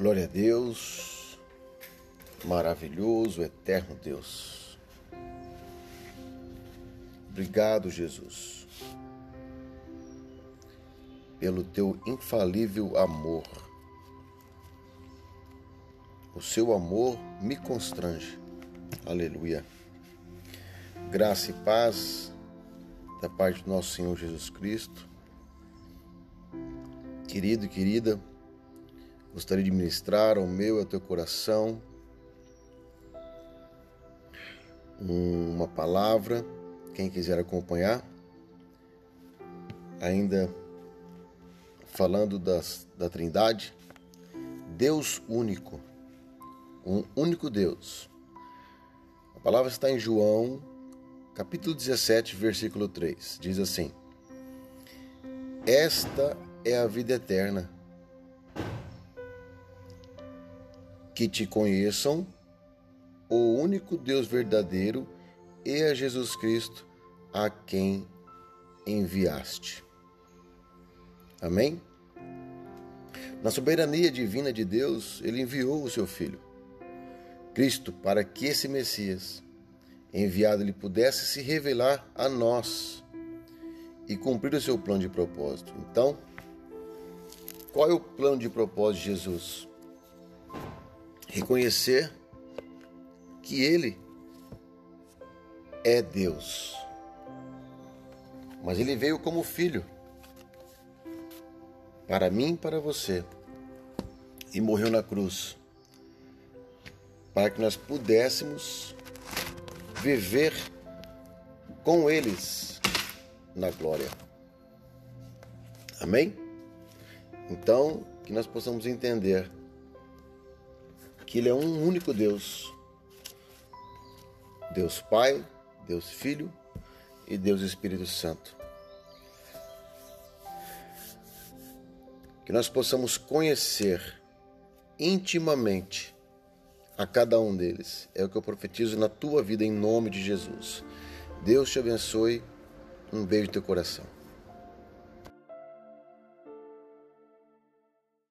Glória a Deus, maravilhoso, eterno Deus. Obrigado, Jesus, pelo teu infalível amor. O seu amor me constrange. Aleluia. Graça e paz da parte do nosso Senhor Jesus Cristo. Querido e querida, Gostaria de ministrar ao meu e ao teu coração uma palavra. Quem quiser acompanhar, ainda falando das, da Trindade, Deus único, um único Deus. A palavra está em João, capítulo 17, versículo 3. Diz assim: Esta é a vida eterna que te conheçam o único Deus verdadeiro e a Jesus Cristo a quem enviaste. Amém? Na soberania divina de Deus, ele enviou o seu filho, Cristo, para que esse Messias, enviado, ele pudesse se revelar a nós e cumprir o seu plano de propósito. Então, qual é o plano de propósito de Jesus? Reconhecer que Ele é Deus. Mas Ele veio como filho para mim e para você e morreu na cruz para que nós pudéssemos viver com eles na glória. Amém? Então, que nós possamos entender que Ele é um único Deus. Deus Pai, Deus Filho e Deus Espírito Santo. Que nós possamos conhecer intimamente a cada um deles. É o que eu profetizo na tua vida em nome de Jesus. Deus te abençoe. Um beijo no teu coração.